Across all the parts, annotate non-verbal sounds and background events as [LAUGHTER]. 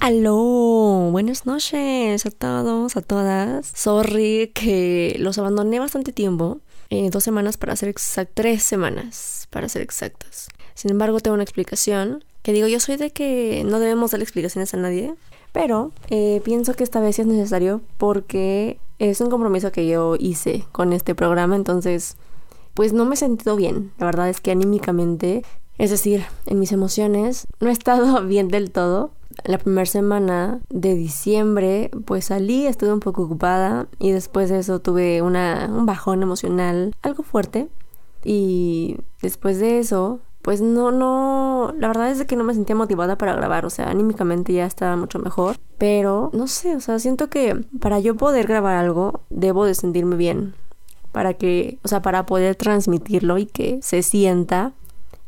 Aló, buenas noches a todos, a todas. Sorry que los abandoné bastante tiempo, eh, dos semanas para ser exactas, tres semanas para ser exactas. Sin embargo, tengo una explicación que digo, yo soy de que no debemos dar explicaciones a nadie, pero eh, pienso que esta vez sí es necesario porque es un compromiso que yo hice con este programa, entonces pues no me he sentido bien. La verdad es que anímicamente, es decir, en mis emociones, no he estado [LAUGHS] bien del todo la primera semana de diciembre pues salí, estuve un poco ocupada y después de eso tuve una, un bajón emocional algo fuerte. Y después de eso pues no, no, la verdad es que no me sentía motivada para grabar, o sea, anímicamente ya estaba mucho mejor, pero no sé, o sea, siento que para yo poder grabar algo debo de sentirme bien, para que, o sea, para poder transmitirlo y que se sienta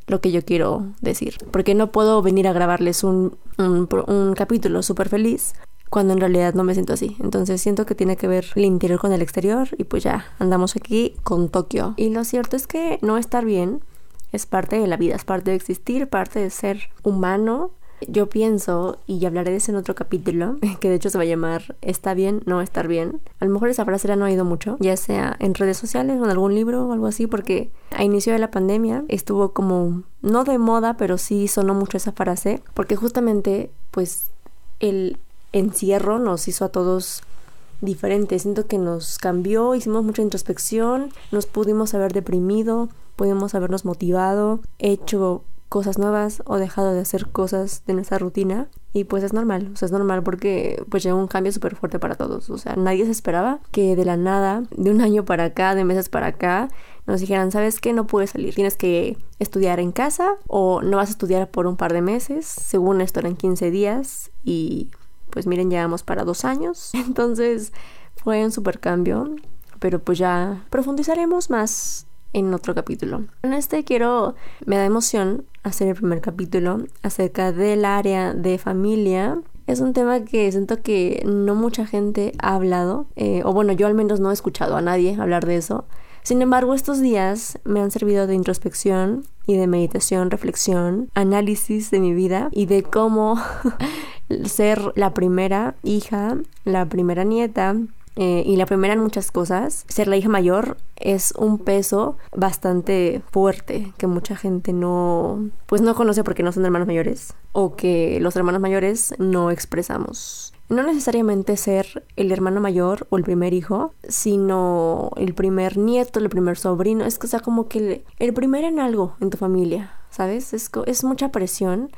lo que yo quiero decir. Porque no puedo venir a grabarles un, un, capítulo súper feliz cuando en realidad no me siento así. Entonces siento que tiene que ver el interior con el exterior y pues ya andamos aquí con Tokio. Y lo cierto es que no estar bien es parte de la vida, es parte de existir, parte de ser humano yo pienso, y hablaré de eso en otro capítulo, [LAUGHS] que de hecho se va a llamar Está bien, no estar bien. A lo mejor esa frase la no ha oído mucho, ya sea en redes sociales o en algún libro o algo así, porque a inicio de la pandemia estuvo como, no de moda, pero sí sonó mucho esa frase, porque justamente, pues, el encierro nos hizo a todos diferentes. Siento que nos cambió, hicimos mucha introspección, nos pudimos haber deprimido, pudimos habernos motivado, hecho cosas nuevas o dejado de hacer cosas de nuestra rutina. Y pues es normal, o sea, es normal porque pues llegó un cambio súper fuerte para todos, o sea, nadie se esperaba que de la nada, de un año para acá, de meses para acá, nos dijeran, ¿sabes qué? No puedes salir, tienes que estudiar en casa o no vas a estudiar por un par de meses, según esto eran 15 días y pues miren, llevamos para dos años, [LAUGHS] entonces fue un súper cambio, pero pues ya profundizaremos más en otro capítulo. En este quiero, me da emoción hacer el primer capítulo acerca del área de familia. Es un tema que siento que no mucha gente ha hablado, eh, o bueno, yo al menos no he escuchado a nadie hablar de eso. Sin embargo, estos días me han servido de introspección y de meditación, reflexión, análisis de mi vida y de cómo [LAUGHS] ser la primera hija, la primera nieta, eh, y la primera en muchas cosas, ser la hija mayor es un peso bastante fuerte que mucha gente no, pues no conoce porque no son hermanos mayores o que los hermanos mayores no expresamos. No necesariamente ser el hermano mayor o el primer hijo, sino el primer nieto, el primer sobrino. Es que, sea, como que el, primer en algo en tu familia, ¿sabes? Es, es mucha presión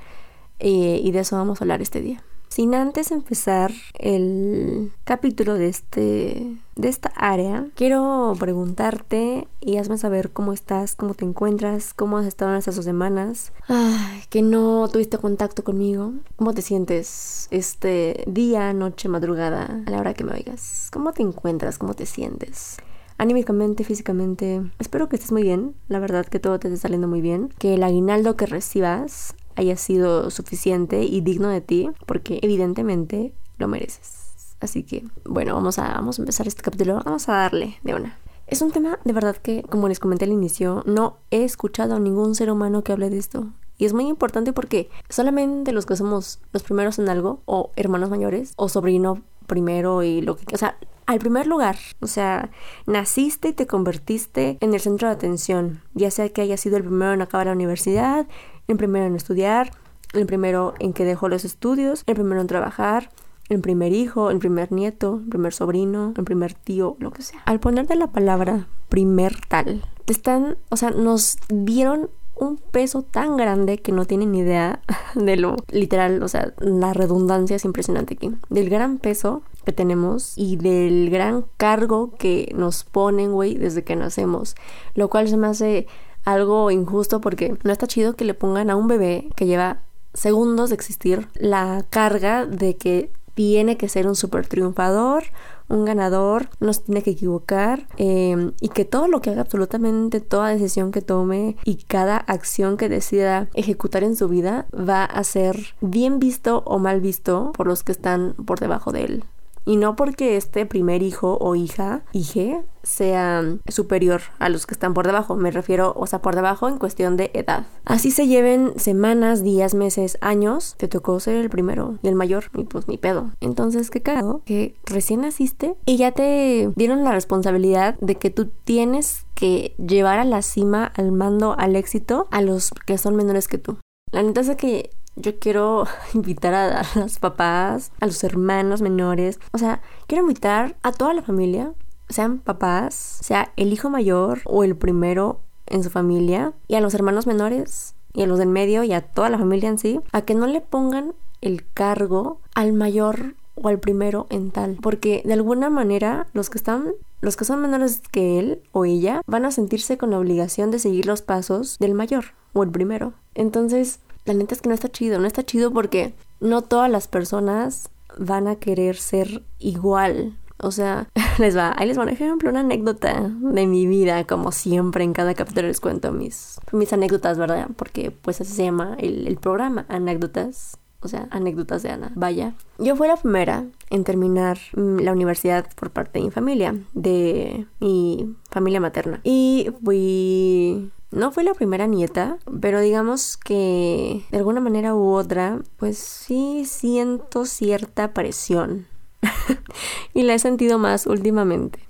eh, y de eso vamos a hablar este día. Sin antes empezar el capítulo de este de esta área, quiero preguntarte y hazme saber cómo estás, cómo te encuentras, cómo has estado en estas dos semanas, Ay, que no tuviste contacto conmigo, cómo te sientes este día, noche, madrugada, a la hora que me oigas, cómo te encuentras, cómo te sientes anímicamente, físicamente. Espero que estés muy bien, la verdad que todo te esté saliendo muy bien, que el aguinaldo que recibas haya sido suficiente y digno de ti, porque evidentemente lo mereces. Así que, bueno, vamos a, vamos a empezar este capítulo, vamos a darle de una. Es un tema de verdad que, como les comenté al inicio, no he escuchado a ningún ser humano que hable de esto. Y es muy importante porque solamente los que somos los primeros en algo, o hermanos mayores, o sobrino primero y lo que... O sea, al primer lugar. O sea, naciste y te convertiste en el centro de atención, ya sea que haya sido el primero en acabar la universidad, el primero en estudiar, el primero en que dejó los estudios, el primero en trabajar, el primer hijo, el primer nieto, el primer sobrino, el primer tío, lo que sea. Al ponerte la palabra primer tal, están, o sea, nos dieron un peso tan grande que no tienen idea [LAUGHS] de lo literal, o sea, la redundancia es impresionante aquí, del gran peso que tenemos y del gran cargo que nos ponen, güey, desde que nacemos, lo cual se me hace algo injusto porque no está chido que le pongan a un bebé que lleva segundos de existir la carga de que tiene que ser un super triunfador, un ganador, no se tiene que equivocar em, y que todo lo que haga, absolutamente toda decisión que tome y cada acción que decida ejecutar en su vida va a ser bien visto o mal visto por los que están por debajo de él. Y no porque este primer hijo o hija, hije, sea superior a los que están por debajo. Me refiero, o sea, por debajo en cuestión de edad. Así se lleven semanas, días, meses, años. Te tocó ser el primero y el mayor. Y pues ni pedo. Entonces, qué cagado que recién naciste y ya te dieron la responsabilidad de que tú tienes que llevar a la cima, al mando, al éxito a los que son menores que tú. La neta es que yo quiero [LAUGHS] invitar a, los papás, a los hermanos menores, o sea, quiero invitar a toda la familia, sean papás, sea el hijo mayor o el primero en su familia, y a los hermanos menores, y a los del medio, y a toda la familia en sí, a que no le pongan el cargo al mayor o al primero en tal, porque de alguna manera los que están los que son menores que él o ella van a sentirse con la obligación de seguir los pasos del mayor o el primero. Entonces, la neta es que no está chido, no está chido porque no todas las personas van a querer ser igual. O sea, [LAUGHS] les va, ahí les va un ejemplo, una anécdota de mi vida, como siempre en cada capítulo les cuento mis, mis anécdotas, ¿verdad? Porque pues así se llama el, el programa, anécdotas o sea, anécdotas de Ana. Vaya. Yo fui la primera en terminar mm, la universidad por parte de mi familia, de mi familia materna. Y fui no fue la primera nieta, pero digamos que de alguna manera u otra, pues sí siento cierta presión. [LAUGHS] y la he sentido más últimamente.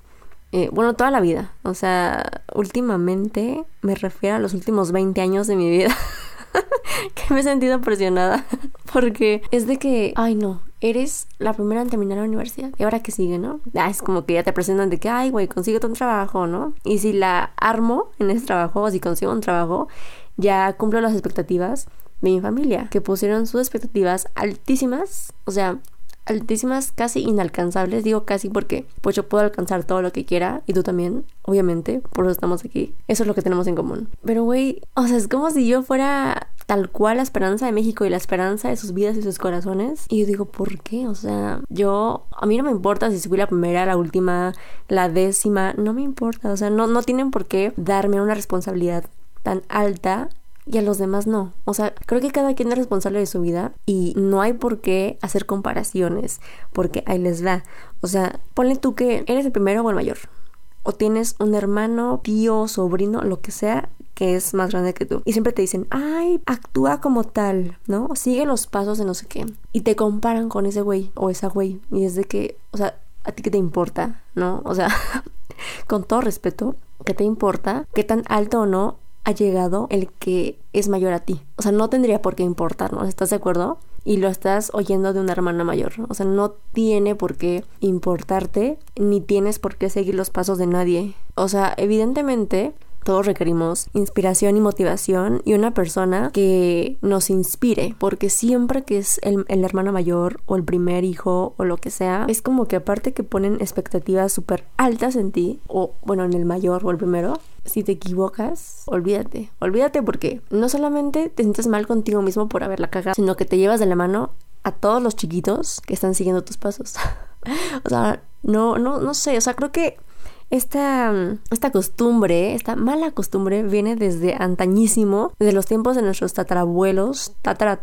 Eh, bueno, toda la vida. O sea, últimamente me refiero a los últimos 20 años de mi vida. [LAUGHS] que me he sentido presionada. [LAUGHS] Porque es de que, ay no, eres la primera en terminar la universidad. ¿Y ahora qué sigue, no? Ah, es como que ya te presentan de que, ay, güey, consigue un trabajo, ¿no? Y si la armo en ese trabajo, o si consigo un trabajo, ya cumplo las expectativas de mi familia, que pusieron sus expectativas altísimas, o sea, altísimas, casi inalcanzables. Digo casi porque pues yo puedo alcanzar todo lo que quiera y tú también, obviamente, por eso estamos aquí. Eso es lo que tenemos en común. Pero güey, o sea, es como si yo fuera tal cual la esperanza de México y la esperanza de sus vidas y sus corazones. Y yo digo, ¿por qué? O sea, yo, a mí no me importa si fui la primera, la última, la décima, no me importa. O sea, no, no tienen por qué darme una responsabilidad tan alta y a los demás no. O sea, creo que cada quien es responsable de su vida y no hay por qué hacer comparaciones, porque ahí les da. O sea, ponle tú que eres el primero o el mayor. O tienes un hermano, tío, sobrino, lo que sea, que es más grande que tú. Y siempre te dicen, ay, actúa como tal, ¿no? Sigue los pasos de no sé qué. Y te comparan con ese güey o esa güey. Y es de que, o sea, ¿a ti qué te importa? ¿No? O sea, [LAUGHS] con todo respeto, ¿qué te importa? ¿Qué tan alto o no ha llegado el que es mayor a ti. O sea, no tendría por qué importarnos, ¿estás de acuerdo? Y lo estás oyendo de una hermana mayor. O sea, no tiene por qué importarte, ni tienes por qué seguir los pasos de nadie. O sea, evidentemente todos requerimos inspiración y motivación y una persona que nos inspire, porque siempre que es el, hermano mayor o el primer hijo o lo que sea, es como que aparte que ponen expectativas súper altas en ti, o bueno, en el mayor o el primero, si te equivocas, olvídate, olvídate porque no solamente te sientes mal contigo mismo por haberla cagado, sino que te llevas de la mano a todos los chiquitos que están siguiendo tus pasos. [LAUGHS] o sea, no, no, no sé, o sea, creo que esta, esta costumbre, esta mala costumbre viene desde antañísimo, desde los tiempos de nuestros tatarabuelos, tatara,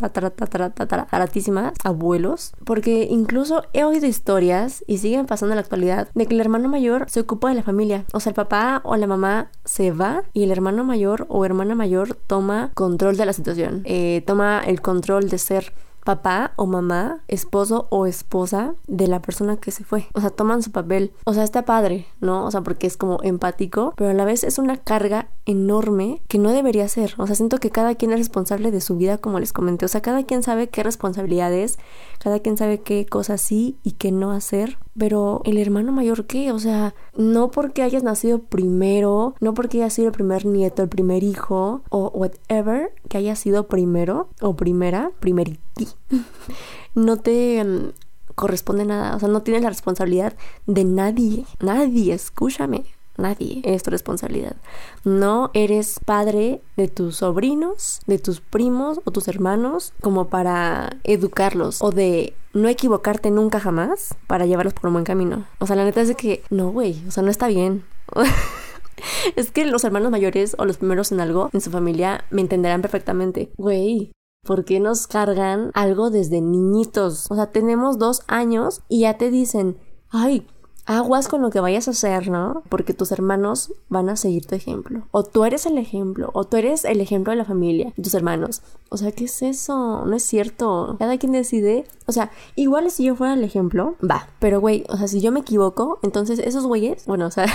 abuelos, porque incluso he oído historias y siguen pasando en la actualidad de que el hermano mayor se ocupa de la familia, o sea, el papá o la mamá se va y el hermano mayor o hermana mayor toma control de la situación, eh, toma el control de ser papá o mamá, esposo o esposa de la persona que se fue. O sea, toman su papel. O sea, está padre, ¿no? O sea, porque es como empático, pero a la vez es una carga enorme que no debería ser. O sea, siento que cada quien es responsable de su vida, como les comenté. O sea, cada quien sabe qué responsabilidades, cada quien sabe qué cosas sí y qué no hacer. Pero el hermano mayor, ¿qué? O sea, no porque hayas nacido primero, no porque hayas sido el primer nieto, el primer hijo o whatever que haya sido primero o primera, primeriti, [LAUGHS] no te mm, corresponde nada. O sea, no tienes la responsabilidad de nadie. Nadie, escúchame. Nadie, es tu responsabilidad. No eres padre de tus sobrinos, de tus primos o tus hermanos como para educarlos o de no equivocarte nunca jamás para llevarlos por un buen camino. O sea, la neta es de que no, güey, o sea, no está bien. [LAUGHS] es que los hermanos mayores o los primeros en algo en su familia me entenderán perfectamente. Güey, ¿Por qué nos cargan algo desde niñitos? O sea, tenemos dos años y ya te dicen, ay, aguas con lo que vayas a hacer, ¿no? Porque tus hermanos van a seguir tu ejemplo. O tú eres el ejemplo, o tú eres el ejemplo de la familia, tus hermanos. O sea, ¿qué es eso? No es cierto. Cada quien decide. O sea, igual si yo fuera el ejemplo, va. Pero, güey, o sea, si yo me equivoco, entonces esos güeyes, bueno, o sea,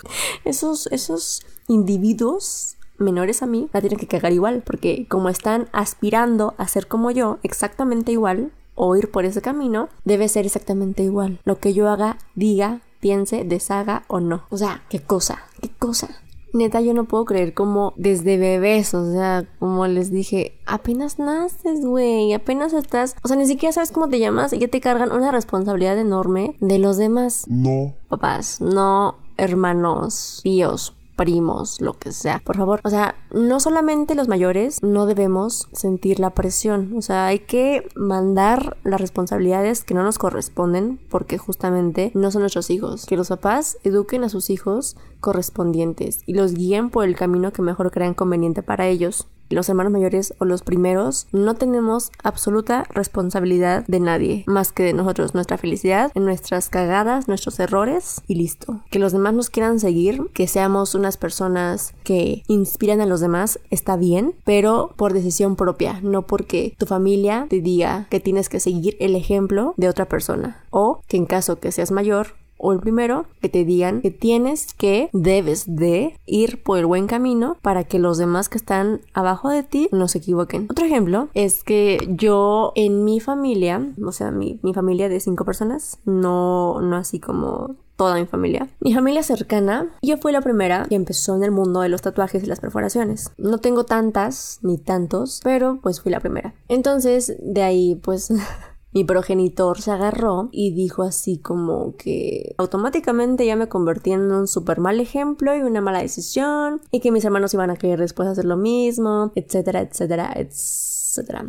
[LAUGHS] esos, esos individuos menores a mí la tienen que cagar igual, porque como están aspirando a ser como yo, exactamente igual, o ir por ese camino, debe ser exactamente igual. Lo que yo haga, diga, piense, deshaga o no. O sea, qué cosa, qué cosa. Neta, yo no puedo creer como desde bebés, o sea, como les dije, apenas naces, güey, apenas estás, o sea, ni siquiera sabes cómo te llamas y ya te cargan una responsabilidad enorme de los demás. No. Papás, no hermanos, tíos, primos, lo que sea. Por favor, o sea, no solamente los mayores no debemos sentir la presión, o sea, hay que mandar las responsabilidades que no nos corresponden porque justamente no son nuestros hijos. Que los papás eduquen a sus hijos correspondientes y los guíen por el camino que mejor crean conveniente para ellos los hermanos mayores o los primeros no tenemos absoluta responsabilidad de nadie más que de nosotros, nuestra felicidad, en nuestras cagadas, nuestros errores y listo. Que los demás nos quieran seguir, que seamos unas personas que inspiran a los demás, está bien, pero por decisión propia, no porque tu familia te diga que tienes que seguir el ejemplo de otra persona o que en caso que seas mayor o el primero, que te digan que tienes que, debes de ir por el buen camino para que los demás que están abajo de ti no se equivoquen. Otro ejemplo es que yo en mi familia, o sea, mi, mi familia de cinco personas, no, no así como toda mi familia. Mi familia cercana, yo fui la primera que empezó en el mundo de los tatuajes y las perforaciones. No tengo tantas ni tantos, pero pues fui la primera. Entonces, de ahí pues [LAUGHS] mi progenitor se agarró y dijo así como que automáticamente ya me convertí en un súper mal ejemplo y una mala decisión y que mis hermanos iban a querer después hacer lo mismo, etcétera, etcétera, etcétera.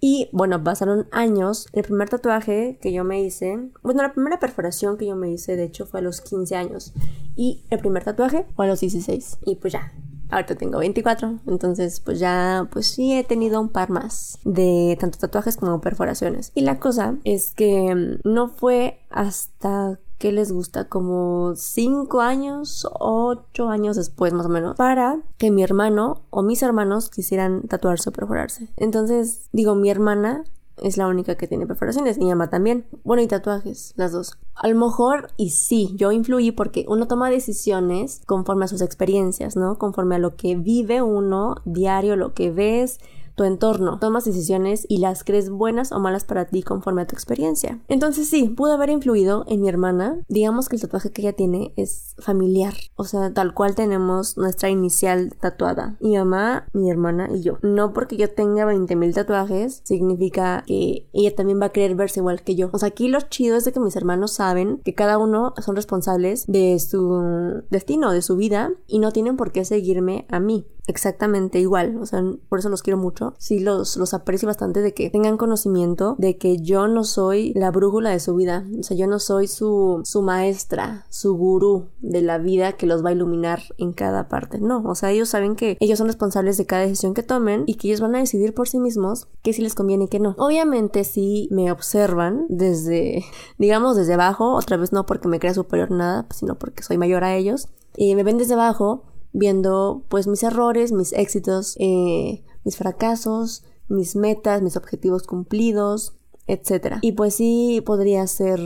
Y bueno, pasaron años. El primer tatuaje que yo me hice, bueno, la primera perforación que yo me hice, de hecho, fue a los 15 años. Y el primer tatuaje fue a los 16. Y pues ya, Ahorita tengo 24, entonces pues ya pues sí he tenido un par más de tanto tatuajes como perforaciones. Y la cosa es que mm, no fue hasta que les gusta como 5 años, 8 años después más o menos, para que mi hermano o mis hermanos quisieran tatuarse o perforarse. Entonces, digo, mi hermana es la única que tiene perforaciones. Mi mamá también. Bueno, y tatuajes, las dos. A lo mejor, y sí, yo influí porque uno toma decisiones conforme a sus experiencias, ¿no? Conforme a lo que vive uno diario, lo que ves, tu entorno, tomas decisiones y las crees buenas o malas para ti conforme a tu experiencia. Entonces sí, pudo haber influido en mi hermana. Digamos que el tatuaje que ella tiene es familiar, o sea, tal cual tenemos nuestra inicial tatuada. Mi mamá, mi hermana y yo. No porque yo tenga 20.000 tatuajes significa que ella también va a querer verse igual que yo. O sea, aquí lo chido es de que mis hermanos saben que cada uno son responsables de su destino, de su vida y no tienen por qué seguirme a mí exactamente igual, o sea, por eso los quiero mucho. Sí, los, los aprecio bastante de que tengan conocimiento de que yo no soy la brújula de su vida, o sea, yo no soy su, su maestra, su gurú de la vida que los va a iluminar en cada parte. No, o sea, ellos saben que ellos son responsables de cada decisión que tomen y que ellos van a decidir por sí mismos qué sí les conviene y qué no. Obviamente sí me observan desde, [LAUGHS] digamos, desde abajo, otra vez no porque me crea superior nada, sino porque soy mayor a ellos. Y me ven desde abajo viendo pues mis errores, mis éxitos, eh, mis fracasos, mis metas, mis objetivos cumplidos, etc. Y pues sí podría ser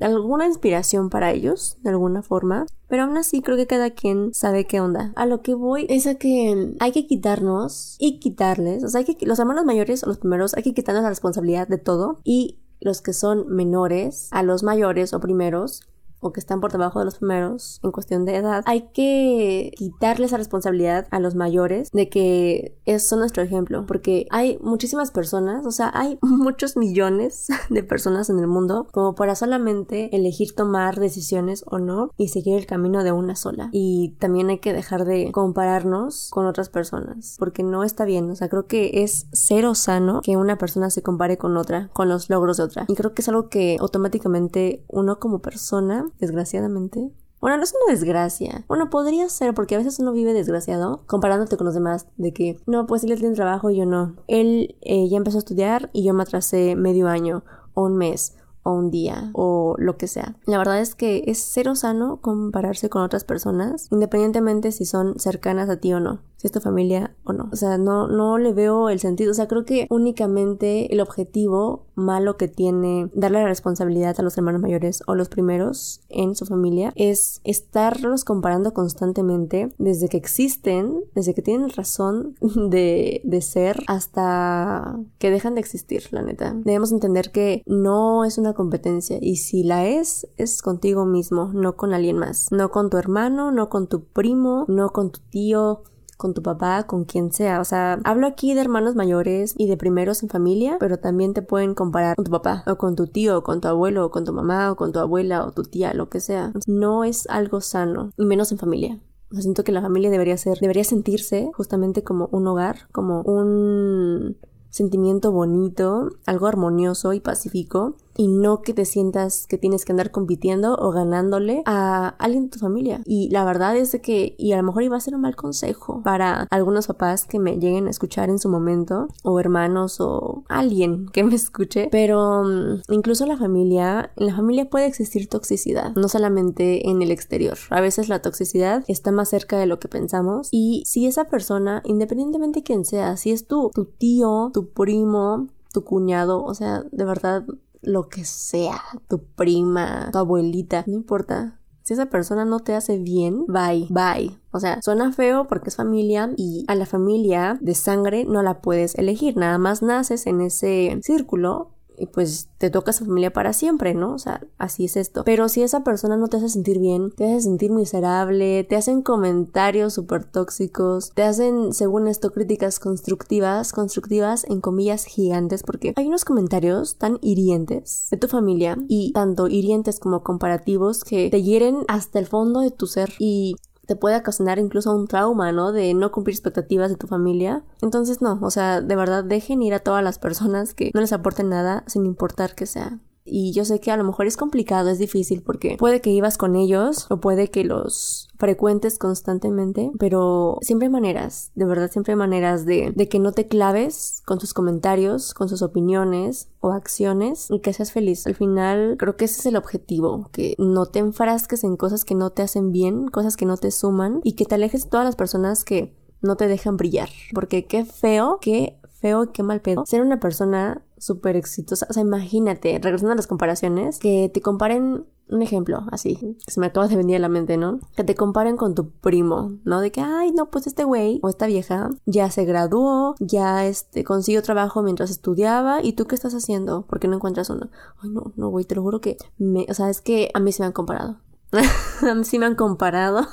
alguna inspiración para ellos, de alguna forma. Pero aún así creo que cada quien sabe qué onda. A lo que voy es a que hay que quitarnos y quitarles, o sea, hay que, los hermanos mayores o los primeros, hay que quitarnos la responsabilidad de todo y los que son menores a los mayores o primeros o que están por debajo de los primeros en cuestión de edad, hay que quitarle esa responsabilidad a los mayores de que es nuestro ejemplo, porque hay muchísimas personas, o sea, hay [LAUGHS] muchos millones [LAUGHS] de personas en el mundo como para solamente elegir tomar decisiones o no y seguir el camino de una sola. Y también hay que dejar de compararnos con otras personas, porque no está bien, o sea, creo que es cero sano que una persona se compare con otra, con los logros de otra. Y creo que es algo que automáticamente uno como persona desgraciadamente. Bueno, no es una desgracia. Bueno, podría ser, porque a veces uno vive desgraciado comparándote con los demás. De que, no, pues él tiene trabajo y yo no. Él eh, ya empezó a estudiar y yo me atrasé medio año o un mes o un día o lo que sea. La verdad es que es cero sano compararse con otras personas, independientemente si son cercanas a ti o no si es tu familia o no. O sea, no, no le veo el sentido. O sea, creo que únicamente el objetivo malo que tiene darle la responsabilidad a los hermanos mayores o los primeros en su familia es estarlos comparando constantemente desde que existen, desde que tienen razón [LAUGHS] de, de ser hasta que dejan de existir, la neta. Debemos entender que no es una competencia y si la es, es contigo mismo, no con alguien más. No con tu hermano, no con tu primo, no con tu tío con tu papá, con quien sea. O sea, hablo aquí de hermanos mayores y de primeros en familia, pero también te pueden comparar con tu papá, o con tu tío, o con tu abuelo, o con tu mamá, o con tu abuela, o tu tía, lo que sea. No es algo sano, y menos en familia. O siento que la familia debería ser, debería sentirse justamente como un hogar, como un sentimiento bonito, algo armonioso y pacífico y no que te sientas que tienes que andar compitiendo o ganándole a alguien de tu familia. Y la verdad es de que, y a lo mejor iba a ser un mal consejo para algunos papás que me lleguen a escuchar en su momento, o hermanos, o alguien que me escuche, pero mm, incluso la familia, en la familia puede existir toxicidad, no solamente en el exterior. A veces la toxicidad está más cerca de lo que pensamos y si esa persona, independientemente de quién sea, si es tu, tu tío, tu primo, tu cuñado, o sea, de verdad lo que sea, tu prima, tu abuelita, no importa. Si esa persona no te hace bien, bye, bye. O sea, suena feo porque es familia y a la familia de sangre no la puedes elegir. Nada más naces en ese círculo y pues te toca esa familia para siempre, ¿no? O sea, así es esto. Pero si esa persona no te hace sentir bien, te hace sentir miserable, te hacen comentarios súper tóxicos, te hacen, según esto, críticas constructivas, constructivas en comillas gigantes, porque hay unos comentarios tan hirientes de tu familia y tanto hirientes como comparativos que te hieren hasta el fondo de tu ser y te puede ocasionar incluso un trauma, ¿no? De no cumplir expectativas de tu familia. Entonces, no, o sea, de verdad dejen ir a todas las personas que no les aporten nada sin importar que sea. Y yo sé que a lo mejor es complicado, es difícil porque puede que ibas con ellos o puede que los frecuentes constantemente, pero siempre hay maneras, de verdad siempre hay maneras de, de que no te claves con sus comentarios, con sus opiniones o acciones y que seas feliz. Al final creo que ese es el objetivo, que no te enfrasques en cosas que no te hacen bien, cosas que no te suman y que te alejes de todas las personas que no te dejan brillar. Porque qué feo, qué feo qué mal pedo ser una persona súper exitosa. O sea, imagínate, regresando a las comparaciones, que te comparen un ejemplo así, se me acaba de venir a la mente, ¿no? Que te comparen con tu primo, ¿no? De que, ay, no, pues este güey o esta vieja ya se graduó, ya este, consiguió trabajo mientras estudiaba, ¿y tú qué estás haciendo? ¿Por qué no encuentras uno? Ay, no, no, güey, te lo juro que me, o sea, es que a mí se me han comparado. [LAUGHS] a mí sí me han comparado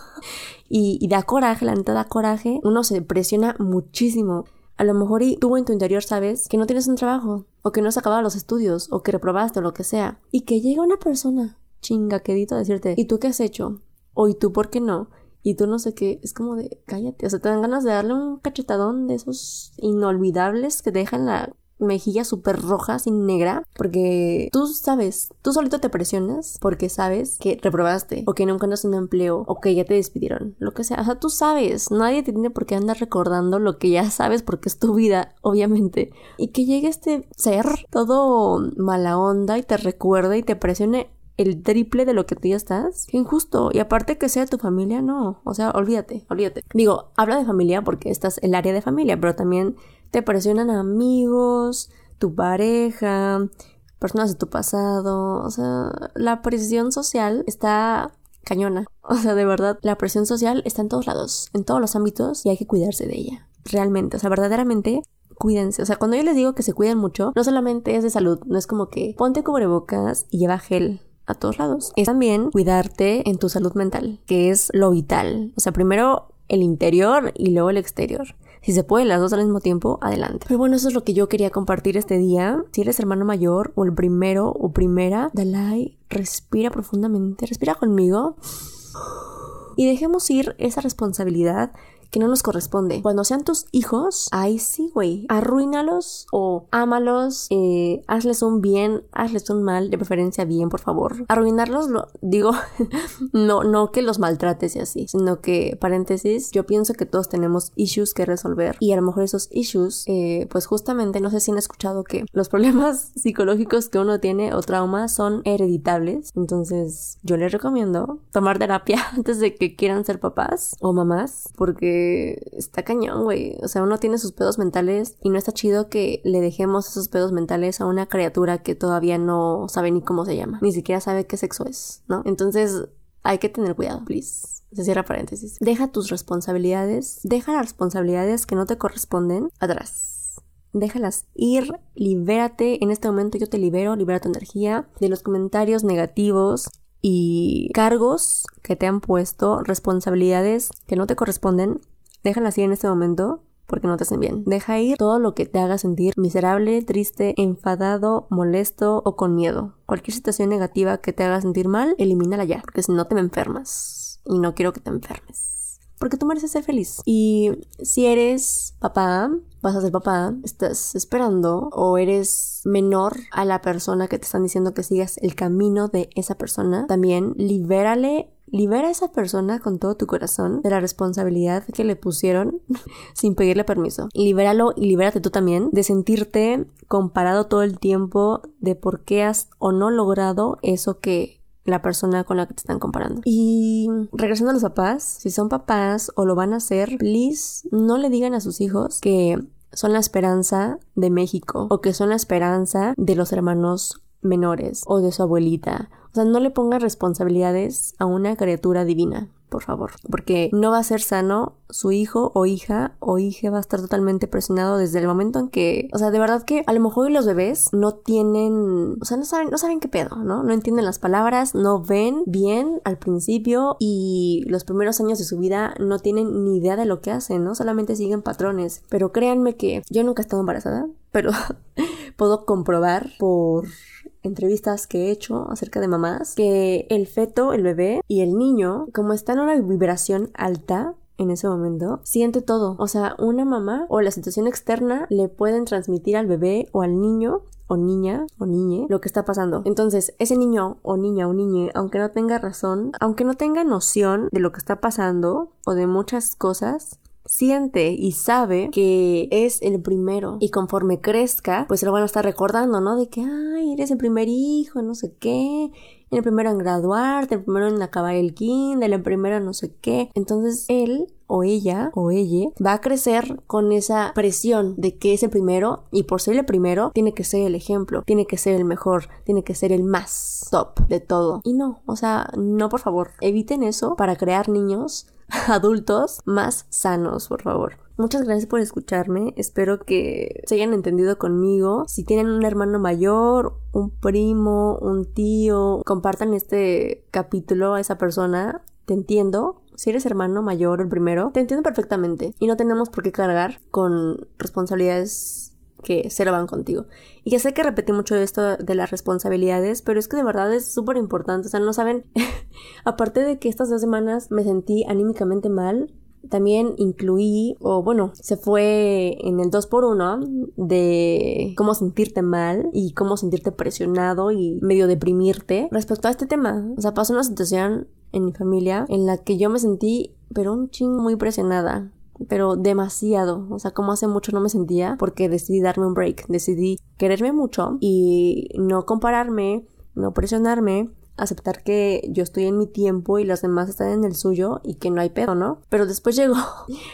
y, y da coraje, la neta da coraje. Uno se presiona muchísimo a lo mejor y tú en tu interior sabes que no tienes un trabajo, o que no has acabado los estudios, o que reprobaste, o lo que sea, y que llega una persona chingaquedito a decirte, ¿y tú qué has hecho? O ¿y tú por qué no? Y tú no sé qué, es como de, cállate, o sea, te dan ganas de darle un cachetadón de esos inolvidables que dejan la mejilla súper roja, sin negra, porque tú sabes, tú solito te presionas porque sabes que reprobaste o que no encuentras un empleo o que ya te despidieron, lo que sea. O sea, tú sabes, nadie te tiene por qué andar recordando lo que ya sabes porque es tu vida, obviamente. Y que llegue este ser todo mala onda y te recuerde y te presione el triple de lo que tú ya estás. Qué injusto. Y aparte que sea tu familia, no. O sea, olvídate, olvídate. Digo, habla de familia porque estás el área de familia, pero también te presionan amigos, tu pareja, personas de tu pasado. O sea, la presión social está cañona. [LAUGHS] O sea, de verdad, la presión social está en todos lados, en todos los ámbitos y hay que cuidarse de ella. Realmente, o sea, verdaderamente cuídense. O sea, cuando yo les digo que se cuiden mucho, no solamente es de salud, no es como que ponte cubrebocas y lleva gel a todos lados. Es también cuidarte en tu salud mental, que es lo vital. O sea, primero el interior y luego el exterior. Si se puede las dos al mismo tiempo, adelante. Pero bueno, eso es lo que yo quería compartir este día. Si eres hermano mayor o el primero o primera, Dalai, respira profundamente, respira conmigo. Y dejemos ir esa responsabilidad que no nos corresponde. Cuando sean tus hijos, ahí sí, güey, arruínalos o ámalos, eh, hazles un bien, hazles un mal, de preferencia bien, por favor. Arruinarlos, lo digo, [LAUGHS] no, no que los maltrates y así, sino que, paréntesis, yo pienso que todos tenemos issues que resolver y a lo mejor esos issues, eh, pues justamente, no sé si han escuchado que los problemas [LAUGHS] psicológicos que uno tiene o traumas son hereditables, entonces yo les recomiendo tomar terapia [LAUGHS] antes de que quieran ser papás o mamás, porque está cañón, güey. O sea, uno tiene sus pedos mentales y no está chido que le dejemos esos pedos mentales a una criatura que todavía no sabe ni cómo se llama, ni siquiera sabe qué sexo es, ¿no? Entonces, hay que tener cuidado, please. Se cierra paréntesis. Deja tus responsabilidades, deja las responsabilidades que no te corresponden atrás. Déjalas ir, libérate. En este momento yo te libero, libera tu energía de los comentarios negativos, y cargos que te han puesto, responsabilidades que no te corresponden, déjalas ir en este momento porque no te hacen bien. Deja ir todo lo que te haga sentir miserable, triste, enfadado, molesto o con miedo. Cualquier situación negativa que te haga sentir mal, elimínala ya, porque si no te me enfermas. Y no quiero que te enfermes porque tú mereces ser feliz. Y si eres papá, vas a ser papá, estás esperando o eres menor a la persona que te están diciendo que sigas el camino de esa persona, también libérale Libera a esa persona con todo tu corazón de la responsabilidad que le pusieron [LAUGHS] sin pedirle permiso. Libéralo y libérate tú también de sentirte comparado todo el tiempo de por qué has o no logrado eso que la persona con la que te están comparando. Y regresando a los papás, si son papás o lo van a hacer, please no le digan a sus hijos que son la esperanza de México o que son la esperanza de los hermanos menores o de su abuelita. O sea, no le pongas responsabilidades a una criatura divina por favor, porque no va a ser sano su hijo o hija o hija va a estar totalmente presionado desde el momento en que, o sea, de verdad que a lo mejor los bebés no tienen, o sea, no saben, no saben qué pedo, ¿no? No entienden las palabras, no ven bien al principio y los primeros años de su vida no tienen ni idea de lo que hacen, ¿no? Solamente siguen patrones. Pero créanme que yo nunca he estado embarazada, pero [LAUGHS] puedo comprobar por entrevistas que he hecho acerca de mamás que el feto, el bebé y el niño, como están en una vibración alta, en ese momento, siente todo. O sea, una mamá o la situación externa le pueden transmitir al bebé o al niño o niña o niñe lo que está pasando. Entonces, ese niño o niña o niñe, aunque no tenga razón, aunque no tenga noción de lo que está pasando o de muchas cosas, siente y sabe que es el primero y conforme crezca pues se lo van a estar recordando no de que ay eres el primer hijo no sé qué el primero en graduarte el primero en acabar el kinder el primero no sé qué entonces él o ella o ella va a crecer con esa presión de que es el primero y por ser el primero tiene que ser el ejemplo, tiene que ser el mejor, tiene que ser el más top de todo. Y no, o sea, no por favor, eviten eso para crear niños [LAUGHS] adultos más sanos, por favor. Muchas gracias por escucharme. Espero que se hayan entendido conmigo. Si tienen un hermano mayor, un primo, un tío, compartan este capítulo a esa persona. Te entiendo. Si eres hermano mayor, el primero, te entiendo perfectamente. Y no tenemos por qué cargar con responsabilidades que se lo van contigo. Y ya sé que repetí mucho esto de las responsabilidades, pero es que de verdad es súper importante. O sea, no saben, [LAUGHS] aparte de que estas dos semanas me sentí anímicamente mal, también incluí, o bueno, se fue en el 2 por 1 de cómo sentirte mal y cómo sentirte presionado y medio deprimirte respecto a este tema. O sea, pasó una situación en mi familia en la que yo me sentí, pero un chingo muy presionada pero demasiado, o sea, como hace mucho no me sentía porque decidí darme un break, decidí quererme mucho y no compararme, no presionarme aceptar que yo estoy en mi tiempo y los demás están en el suyo y que no hay pedo, ¿no? Pero después [LAUGHS] llegó,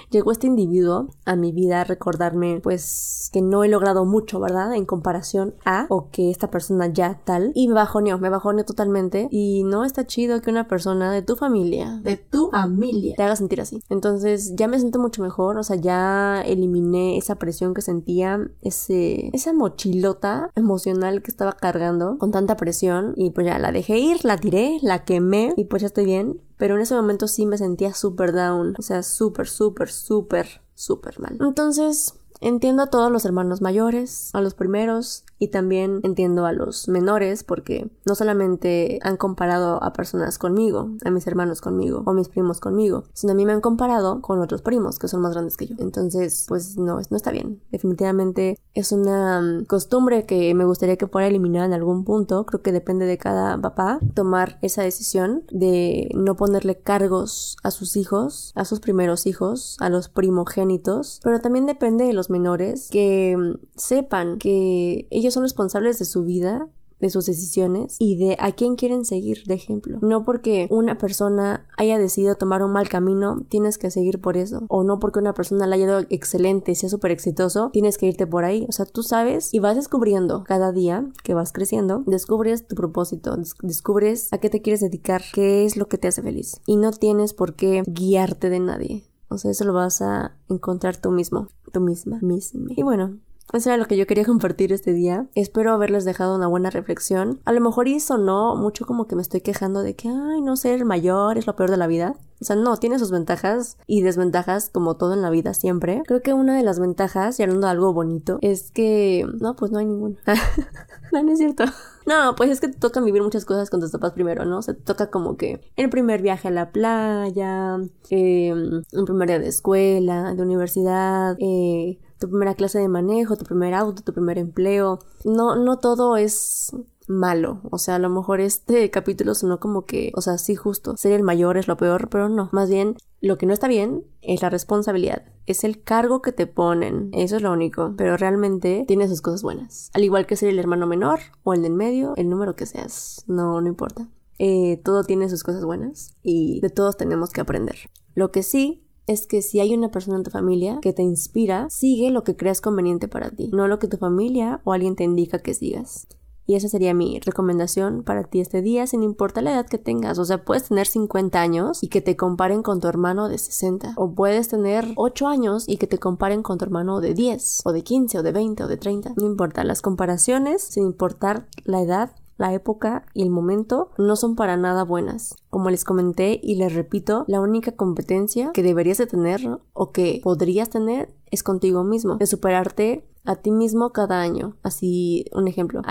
llegó este individuo a mi vida a recordarme, pues, que no he logrado mucho, ¿verdad? En comparación a, o que esta persona ya tal. Y me bajoneó, me bajoneó totalmente. Y no está chido que una persona de tu familia, de tu familia, te haga sentir así. Entonces ya me siento mucho mejor, o sea, ya eliminé esa presión que sentía, ese, esa mochilota emocional que estaba cargando con tanta presión y pues ya la dejé ir la tiré, la quemé y pues ya estoy bien. Pero en ese momento sí me sentía súper down. O sea, súper, súper, súper, súper mal. Entonces, Entiendo a todos los hermanos mayores, a los primeros y también entiendo a los menores porque no solamente han comparado a personas conmigo, a mis hermanos conmigo o mis primos conmigo, sino a mí me han comparado con otros primos que son más grandes que yo. Entonces, pues no, no está bien. Definitivamente es una mm, costumbre que me gustaría que fuera eliminada en algún punto. Creo que depende de cada papá tomar esa decisión de no ponerle cargos a sus hijos, a sus primeros hijos, a los primogénitos, pero también depende de los menores que mm, sepan que ellos son responsables de su vida de sus decisiones y de a quién quieren seguir de ejemplo. No porque una persona haya decidido tomar un mal camino, tienes que seguir por eso. O no porque una persona le haya ido excelente sea súper exitoso, tienes que irte por ahí. O sea, tú sabes y vas descubriendo cada día que vas creciendo, descubres tu propósito, descubres a qué te quieres dedicar, qué es lo que te hace feliz. Y no tienes por qué guiarte de nadie. O sea, eso lo vas a encontrar tú mismo, tú misma, misma. Y bueno, eso era lo que yo quería [LAUGHS] compartir este día. Espero haberles dejado una buena reflexión. A lo mejor hizo no mucho como que me estoy quejando de que, ay, no ser el mayor es lo peor de la vida. O sea, no, tiene sus ventajas y desventajas como todo en la vida siempre. Creo que una de las ventajas, y hablando de algo bonito, es que... No, pues no hay ninguna. [LAUGHS] no, no es cierto. No, pues es que te toca vivir muchas cosas con tus papás primero, ¿no? O sea, te toca como que el primer viaje a la playa, eh, un primer día de escuela, de universidad, eh, tu primera clase de manejo, tu primer auto, tu primer empleo. No, no todo es malo. O sea, a lo mejor este [LAUGHS] capítulo sonó como que, o sea, sí, justo, ser el mayor es lo peor, pero no. Más bien, lo que no está bien es la responsabilidad. Es el cargo que te ponen. Eso es lo único. Pero realmente tiene sus cosas buenas. Al igual que ser el hermano menor o el del medio, el número que seas. No, no importa. Eh, todo tiene sus cosas buenas y de todos tenemos que aprender. Lo que sí es que si hay una persona en tu familia que te inspira, sigue lo que creas conveniente para ti, no lo que tu familia o alguien te indica que sigas. Y esa sería mi recomendación para ti este día, sin importar la edad que tengas. O sea, puedes tener 50 años y que te comparen con tu hermano de 60. O puedes tener 8 años y que te comparen con tu hermano de 10, o de 15, o de 20, o de 30. No importa, las comparaciones, sin importar la edad, la época y el momento no son para nada buenas. Como les comenté y les repito, la única competencia que deberías de tener o que podrías tener es contigo mismo, de superarte a ti mismo cada año. Así, un ejemplo.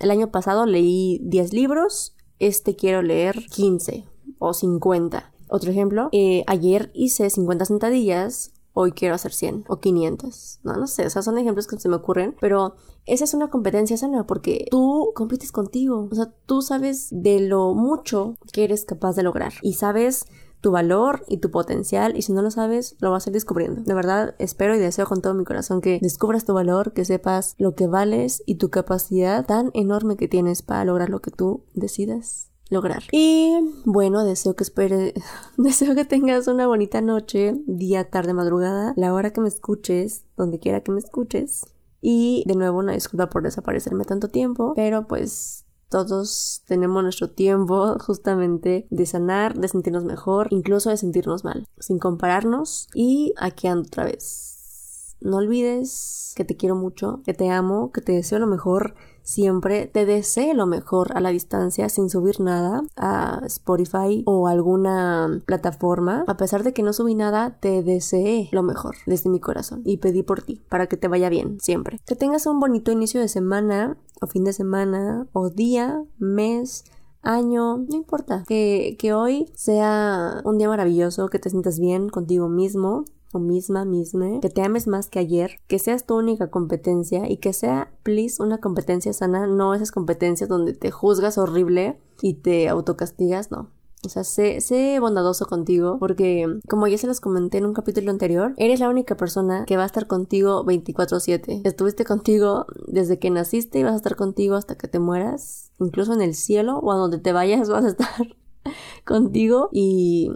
el año pasado leí 10 libros, este quiero leer 15 o 50. Otro ejemplo, eh, ayer hice 50 sentadillas, hoy quiero hacer 100 o 500. No, no sé, o sea, son ejemplos que se me ocurren, pero esa es una competencia sana porque tú compites contigo, o sea, tú sabes de lo mucho que eres capaz de lograr y sabes tu valor y tu potencial y si no lo sabes lo vas a ir descubriendo. De verdad espero y deseo con todo mi corazón que descubras tu valor, que sepas lo que vales y tu capacidad tan enorme que tienes para lograr lo que tú decidas lograr. Y bueno, deseo que espere, [LAUGHS] deseo que tengas una bonita noche, día, tarde, madrugada, la hora que me escuches, donde quiera que me escuches. Y de nuevo una disculpa por desaparecerme tanto tiempo, pero pues todos tenemos nuestro tiempo justamente de sanar, de sentirnos mejor, incluso de sentirnos mal, sin compararnos y aquí ando otra vez. No olvides que te quiero mucho, que te amo, que te deseo lo mejor siempre te deseo lo mejor a la distancia sin subir nada a Spotify o alguna plataforma. A pesar de que no subí nada, te deseé lo mejor desde mi corazón y pedí por ti para que te vaya bien siempre. Que tengas un bonito inicio de semana o fin de semana o día, mes, año, no importa. Que, que hoy sea un día maravilloso, que te sientas bien contigo mismo o misma, misma, que te ames más que ayer, que seas tu única competencia y que sea, please, una competencia sana, no esas competencias donde te juzgas horrible y te autocastigas, no. O sea, sé, sé, bondadoso contigo porque, como ya se los comenté en un capítulo anterior, eres la única persona que va a estar contigo 24/7. Estuviste contigo desde que naciste y vas a estar contigo hasta que te mueras. Incluso en el cielo o a donde te vayas vas a estar [LAUGHS] contigo y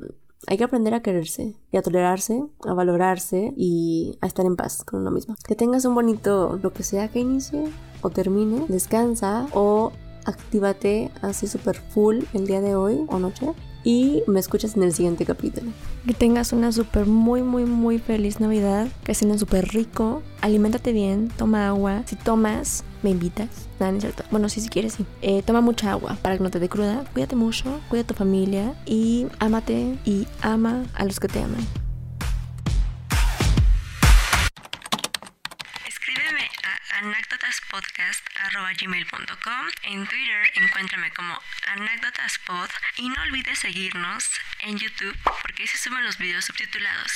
hay que aprender a quererse y a tolerarse, a valorarse y a estar en paz con uno mismo. Que tengas un bonito, lo que sea que inicie o termine, descansa o actívate así super full el día de hoy o noche y me escuchas en el siguiente capítulo. Que tengas una súper muy muy muy feliz Navidad, que cenes súper rico, aliméntate bien, toma agua, si tomas me invitas. Nada, no es cierto. Bueno, sí, si quieres, sí. Eh, toma mucha agua para que no te dé cruda. Cuídate mucho, cuida a tu familia y ámate y ama a los que te aman. Escríbeme a anécdotaspodcast.gmail.com En Twitter encuéntrame como anécdotaspod y no olvides seguirnos en YouTube porque ahí se suben los videos subtitulados.